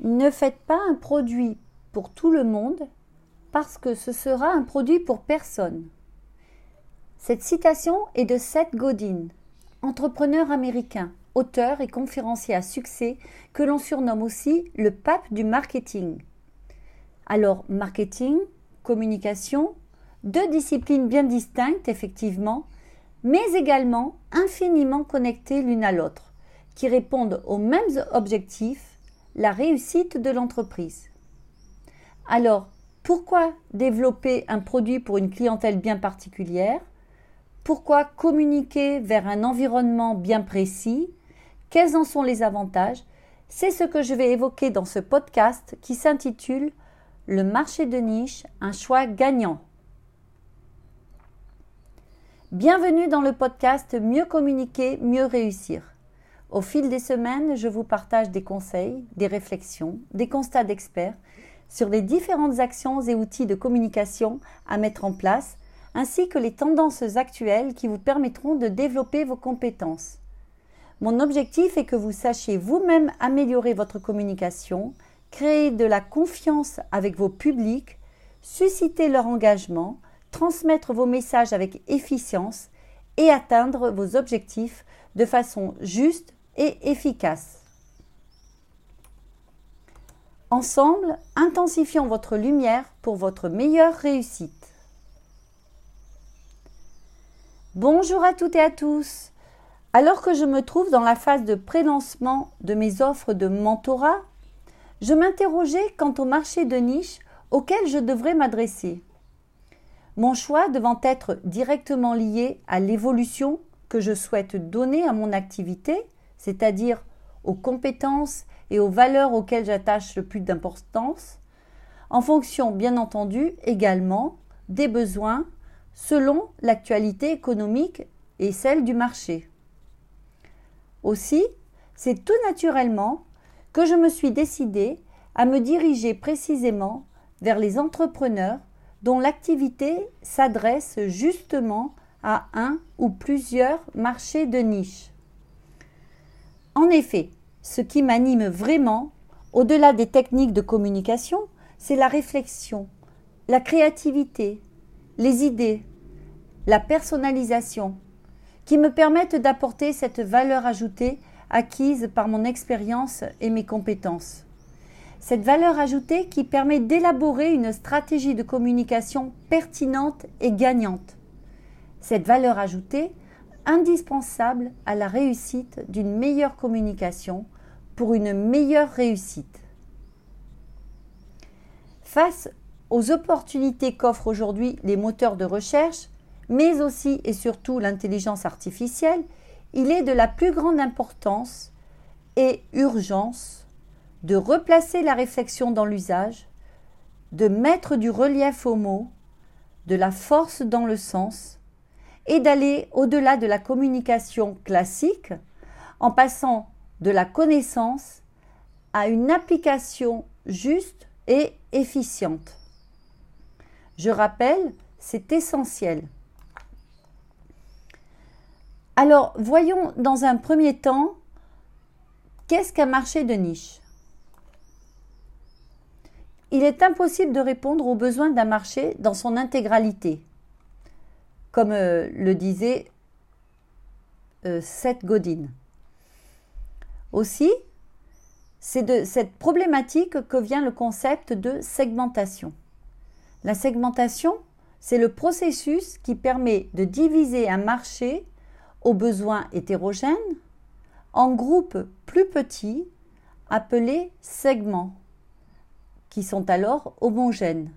Ne faites pas un produit pour tout le monde parce que ce sera un produit pour personne. Cette citation est de Seth Godin, entrepreneur américain, auteur et conférencier à succès que l'on surnomme aussi le pape du marketing. Alors, marketing, communication, deux disciplines bien distinctes effectivement, mais également infiniment connectées l'une à l'autre, qui répondent aux mêmes objectifs, la réussite de l'entreprise. Alors, pourquoi développer un produit pour une clientèle bien particulière? Pourquoi communiquer vers un environnement bien précis? Quels en sont les avantages? C'est ce que je vais évoquer dans ce podcast qui s'intitule Le marché de niche, un choix gagnant. Bienvenue dans le podcast Mieux communiquer, mieux réussir. Au fil des semaines, je vous partage des conseils, des réflexions, des constats d'experts sur les différentes actions et outils de communication à mettre en place, ainsi que les tendances actuelles qui vous permettront de développer vos compétences. Mon objectif est que vous sachiez vous-même améliorer votre communication, créer de la confiance avec vos publics, susciter leur engagement, transmettre vos messages avec efficience et atteindre vos objectifs de façon juste et efficace. Ensemble, intensifions votre lumière pour votre meilleure réussite. Bonjour à toutes et à tous. Alors que je me trouve dans la phase de prélancement de mes offres de mentorat, je m'interrogeais quant au marché de niche auquel je devrais m'adresser. Mon choix devant être directement lié à l'évolution que je souhaite donner à mon activité, c'est-à-dire aux compétences et aux valeurs auxquelles j'attache le plus d'importance, en fonction bien entendu également des besoins selon l'actualité économique et celle du marché. Aussi, c'est tout naturellement que je me suis décidé à me diriger précisément vers les entrepreneurs dont l'activité s'adresse justement à un ou plusieurs marchés de niche. En effet, ce qui m'anime vraiment, au-delà des techniques de communication, c'est la réflexion, la créativité, les idées, la personnalisation, qui me permettent d'apporter cette valeur ajoutée acquise par mon expérience et mes compétences. Cette valeur ajoutée qui permet d'élaborer une stratégie de communication pertinente et gagnante. Cette valeur ajoutée indispensable à la réussite d'une meilleure communication pour une meilleure réussite. Face aux opportunités qu'offrent aujourd'hui les moteurs de recherche, mais aussi et surtout l'intelligence artificielle, il est de la plus grande importance et urgence de replacer la réflexion dans l'usage, de mettre du relief aux mots, de la force dans le sens, et d'aller au-delà de la communication classique en passant de la connaissance à une application juste et efficiente. Je rappelle, c'est essentiel. Alors, voyons dans un premier temps, qu'est-ce qu'un marché de niche? Il est impossible de répondre aux besoins d'un marché dans son intégralité, comme euh, le disait euh, Seth Godin. Aussi, c'est de cette problématique que vient le concept de segmentation. La segmentation, c'est le processus qui permet de diviser un marché aux besoins hétérogènes en groupes plus petits appelés segments qui sont alors homogènes.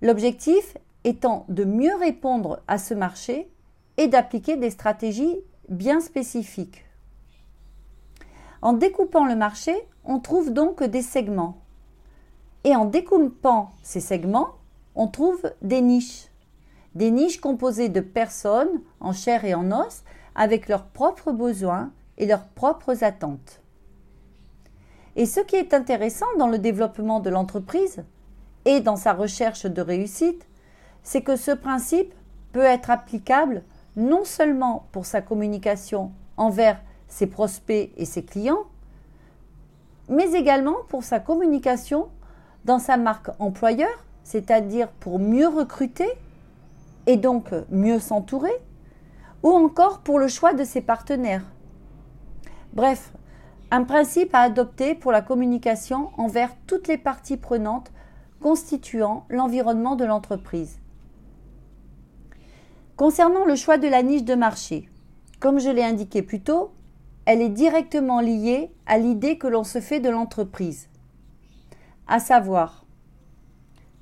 L'objectif étant de mieux répondre à ce marché et d'appliquer des stratégies bien spécifiques. En découpant le marché, on trouve donc des segments. Et en découpant ces segments, on trouve des niches. Des niches composées de personnes en chair et en os avec leurs propres besoins et leurs propres attentes. Et ce qui est intéressant dans le développement de l'entreprise et dans sa recherche de réussite, c'est que ce principe peut être applicable non seulement pour sa communication envers ses prospects et ses clients, mais également pour sa communication dans sa marque employeur, c'est-à-dire pour mieux recruter et donc mieux s'entourer, ou encore pour le choix de ses partenaires. Bref, un principe à adopter pour la communication envers toutes les parties prenantes constituant l'environnement de l'entreprise. Concernant le choix de la niche de marché, comme je l'ai indiqué plus tôt, elle est directement liée à l'idée que l'on se fait de l'entreprise, à savoir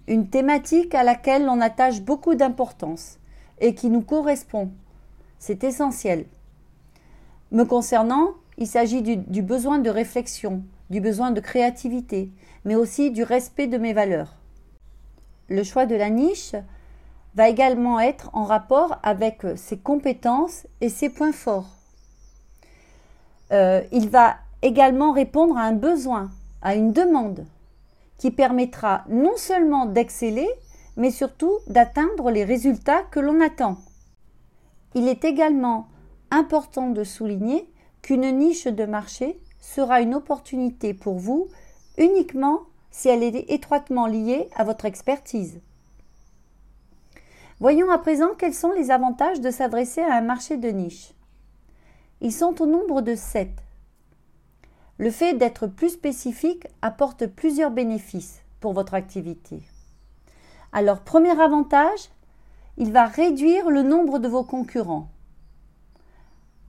une thématique à laquelle l'on attache beaucoup d'importance et qui nous correspond. C'est essentiel. Me concernant, il s'agit du, du, besoin de réflexion, du besoin de créativité, mais aussi du respect de mes valeurs. Le choix de la niche va également être en rapport avec ses compétences et ses points forts. Euh, il va également répondre à un besoin, à une demande, qui permettra non seulement d'exceller, mais surtout d'atteindre les résultats que l'on attend. Il est également important de souligner qu'une niche de marché sera une opportunité pour vous uniquement si elle est étroitement liée à votre expertise. Voyons à présent quels sont les avantages de s'adresser à un marché de niche. Ils sont au nombre de sept. Le fait d'être plus spécifique apporte plusieurs bénéfices pour votre activité. Alors, premier avantage, il va réduire le nombre de vos concurrents.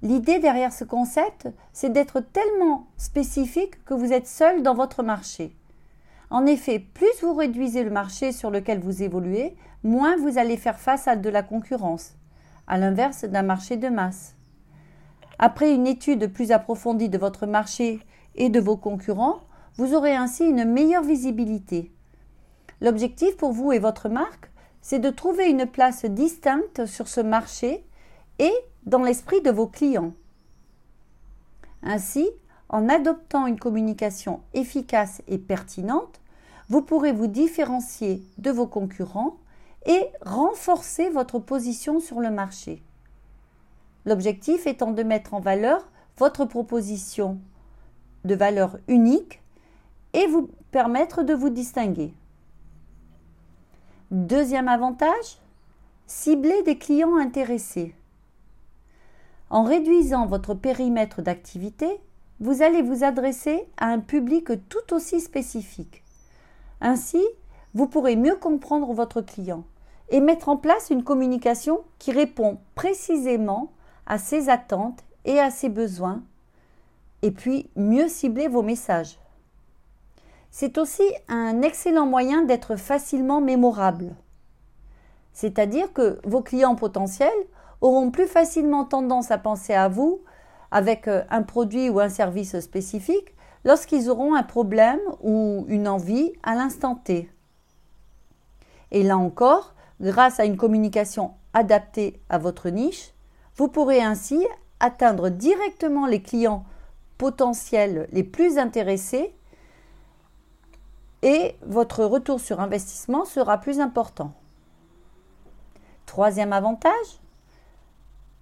L'idée derrière ce concept, c'est d'être tellement spécifique que vous êtes seul dans votre marché. En effet, plus vous réduisez le marché sur lequel vous évoluez, moins vous allez faire face à de la concurrence, à l'inverse d'un marché de masse. Après une étude plus approfondie de votre marché et de vos concurrents, vous aurez ainsi une meilleure visibilité. L'objectif pour vous et votre marque, c'est de trouver une place distincte sur ce marché et dans l'esprit de vos clients. Ainsi, en adoptant une communication efficace et pertinente, vous pourrez vous différencier de vos concurrents et renforcer votre position sur le marché. L'objectif étant de mettre en valeur votre proposition de valeur unique et vous permettre de vous distinguer. Deuxième avantage, cibler des clients intéressés. En réduisant votre périmètre d'activité, vous allez vous adresser à un public tout aussi spécifique. Ainsi, vous pourrez mieux comprendre votre client et mettre en place une communication qui répond précisément à ses attentes et à ses besoins, et puis mieux cibler vos messages. C'est aussi un excellent moyen d'être facilement mémorable. C'est-à-dire que vos clients potentiels auront plus facilement tendance à penser à vous avec euh, un produit ou un service spécifique lorsqu'ils auront un problème ou une envie à l'instant T. Et là encore, grâce à une communication adaptée à votre niche, vous pourrez ainsi atteindre directement les clients potentiels les plus intéressés et votre retour sur investissement sera plus important. Troisième avantage,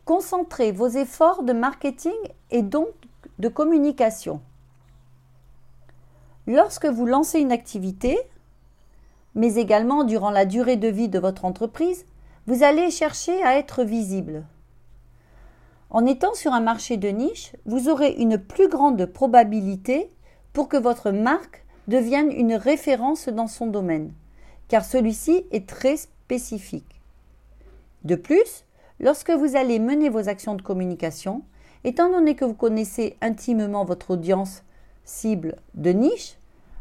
concentrez vos efforts de marketing et donc de communication. Lorsque vous lancez une activité, mais également durant la durée de vie de votre entreprise, vous allez chercher à être visible. En étant sur un marché de niche, vous aurez une plus grande probabilité pour que votre marque devienne une référence dans son domaine, car celui-ci est très spécifique. De plus, lorsque vous allez mener vos actions de communication, étant donné que vous connaissez intimement votre audience cible de niche,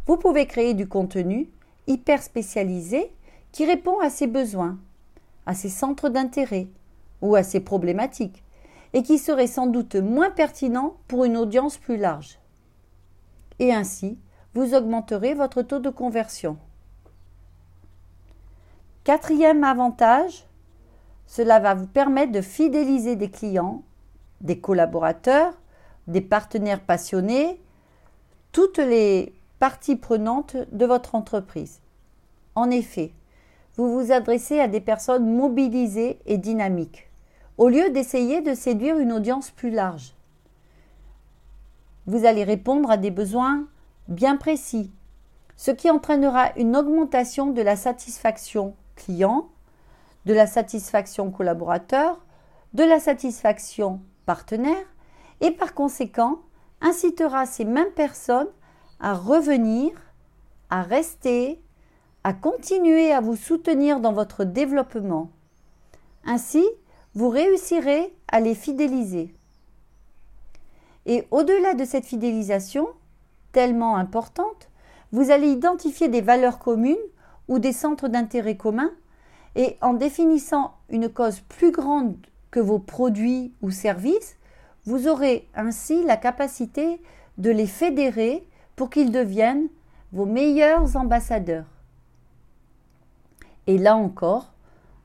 vous pouvez créer du contenu hyper spécialisé qui répond à ses besoins, à ses centres d'intérêt ou à ses problématiques, et qui serait sans doute moins pertinent pour une audience plus large. Et ainsi, vous augmenterez votre taux de conversion. Quatrième avantage, cela va vous permettre de fidéliser des clients, des collaborateurs, des partenaires passionnés toutes les parties prenantes de votre entreprise. En effet, vous vous adressez à des personnes mobilisées et dynamiques, au lieu d'essayer de séduire une audience plus large. Vous allez répondre à des besoins bien précis, ce qui entraînera une augmentation de la satisfaction client, de la satisfaction collaborateur, de la satisfaction partenaire et par conséquent incitera ces mêmes personnes à revenir, à rester, à continuer à vous soutenir dans votre développement. Ainsi, vous réussirez à les fidéliser. Et au-delà de cette fidélisation, tellement importante, vous allez identifier des valeurs communes ou des centres d'intérêt communs et en définissant une cause plus grande que vos produits ou services, vous aurez ainsi la capacité de les fédérer pour qu'ils deviennent vos meilleurs ambassadeurs. Et là encore,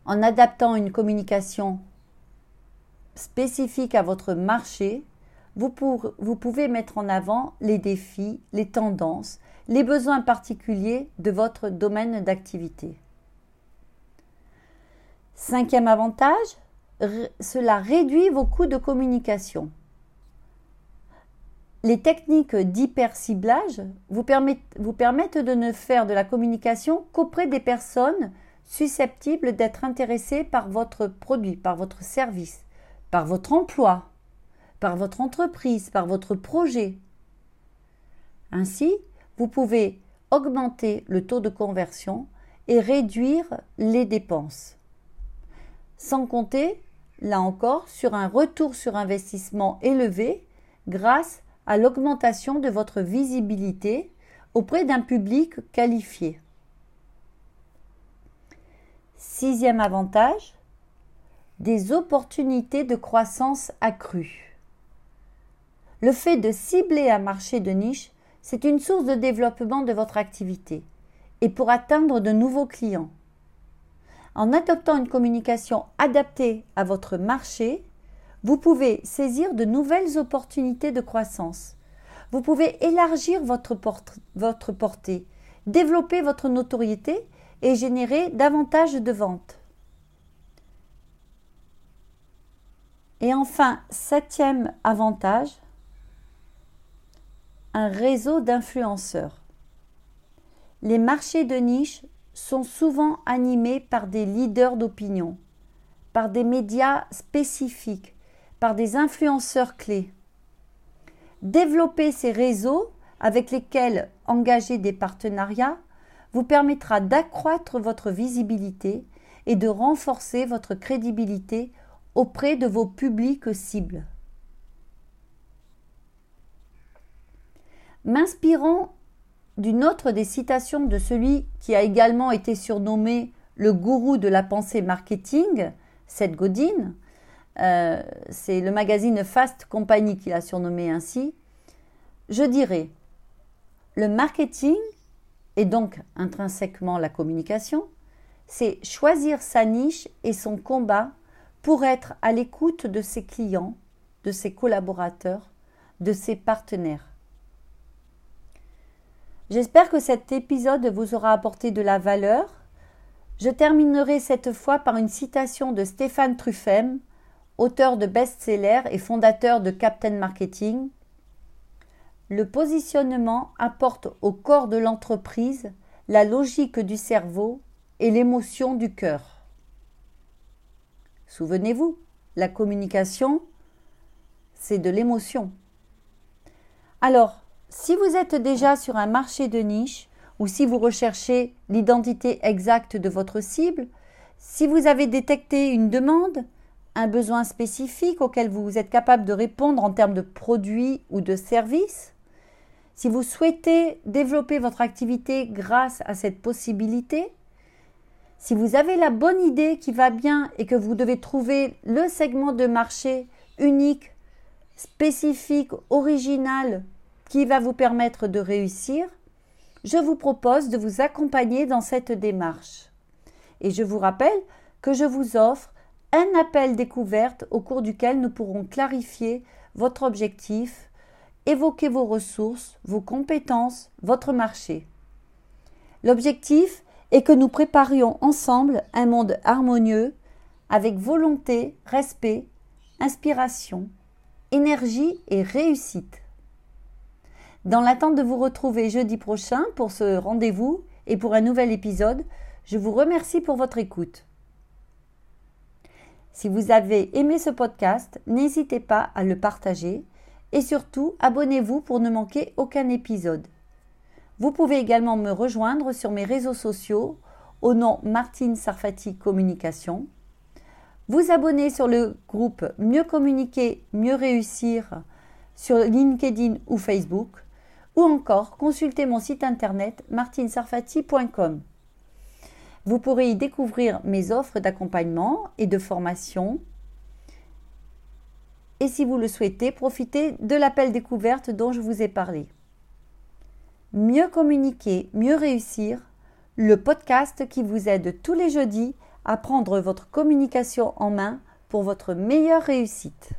en adaptant une communication spécifique à votre marché, vous, pouvez mettre en avant les défis, les tendances, les besoins particuliers de votre domaine d'activité. Cinquième avantage, cela réduit vos coûts de communication. Les techniques d'hyperciblage vous permettent, vous permettent de ne faire de la communication qu'auprès des personnes susceptibles d'être intéressées par votre produit, par votre service, par votre emploi, par votre entreprise, par votre projet. Ainsi, vous pouvez augmenter le taux de conversion et réduire les dépenses. Sans compter là encore, sur un retour sur investissement élevé grâce à l'augmentation de votre visibilité auprès d'un public qualifié. Sixième avantage, des opportunités de croissance accrues. Le fait de cibler un marché de niche, c'est une source de développement de votre activité et pour atteindre de nouveaux clients. En adoptant une communication adaptée à votre marché, vous pouvez saisir de nouvelles opportunités de croissance. Vous pouvez élargir votre, portée, développer votre notoriété et générer davantage de ventes. Et enfin, septième avantage, un réseau d'influenceurs. Les marchés de niche sont souvent animés par des leaders d'opinion, par des médias spécifiques, par des influenceurs clés. Développer ces réseaux avec lesquels engager des partenariats vous permettra d'accroître votre visibilité et de renforcer votre crédibilité auprès de vos publics cibles. M'inspirant d'une autre des citations de celui qui a également été surnommé le gourou de la pensée marketing, Seth Godin. Euh, c'est le magazine Fast Company qui l'a surnommé ainsi. Je dirais, le marketing, et donc intrinsèquement la communication, c'est choisir sa niche et son combat pour être à l'écoute de ses clients, de ses collaborateurs, de ses partenaires. J'espère que cet épisode vous aura apporté de la valeur. Je terminerai cette fois par une citation de Stéphane Truffem, auteur de best-seller et fondateur de Captain Marketing. Le positionnement apporte au corps de l'entreprise la logique du cerveau et l'émotion du cœur. Souvenez-vous, la communication, c'est de l'émotion. Alors, si vous êtes déjà sur un marché de niche ou si vous recherchez l'identité exacte de votre cible, si vous avez détecté une demande, un besoin spécifique auquel vous êtes capable de répondre en termes de produits ou de services, si vous souhaitez développer votre activité grâce à cette possibilité, si vous avez la bonne idée qui va bien et que vous devez trouver le segment de marché unique, spécifique, original qui va vous permettre de réussir, je vous propose de vous accompagner dans cette démarche. Et je vous rappelle que je vous offre un appel découverte au cours duquel nous pourrons clarifier votre objectif, évoquer vos ressources, vos compétences, votre marché. L'objectif est que nous préparions ensemble un monde harmonieux avec volonté, respect, inspiration, énergie et réussite. Dans l'attente de vous retrouver jeudi prochain pour ce rendez-vous et pour un nouvel épisode, je vous remercie pour votre écoute. Si vous avez aimé ce podcast, n'hésitez pas à le partager et surtout abonnez-vous pour ne manquer aucun épisode. Vous pouvez également me rejoindre sur mes réseaux sociaux au nom Martine Sarfati Communication. Vous abonner sur le groupe Mieux communiquer, mieux réussir sur LinkedIn ou Facebook ou encore consulter mon site internet martinsarfati.com. Vous pourrez y découvrir mes offres d'accompagnement et de formation. Et si vous le souhaitez, profitez de l'appel découverte dont je vous ai parlé. Mieux communiquer, mieux réussir, le podcast qui vous aide tous les jeudis à prendre votre communication en main pour votre meilleure réussite.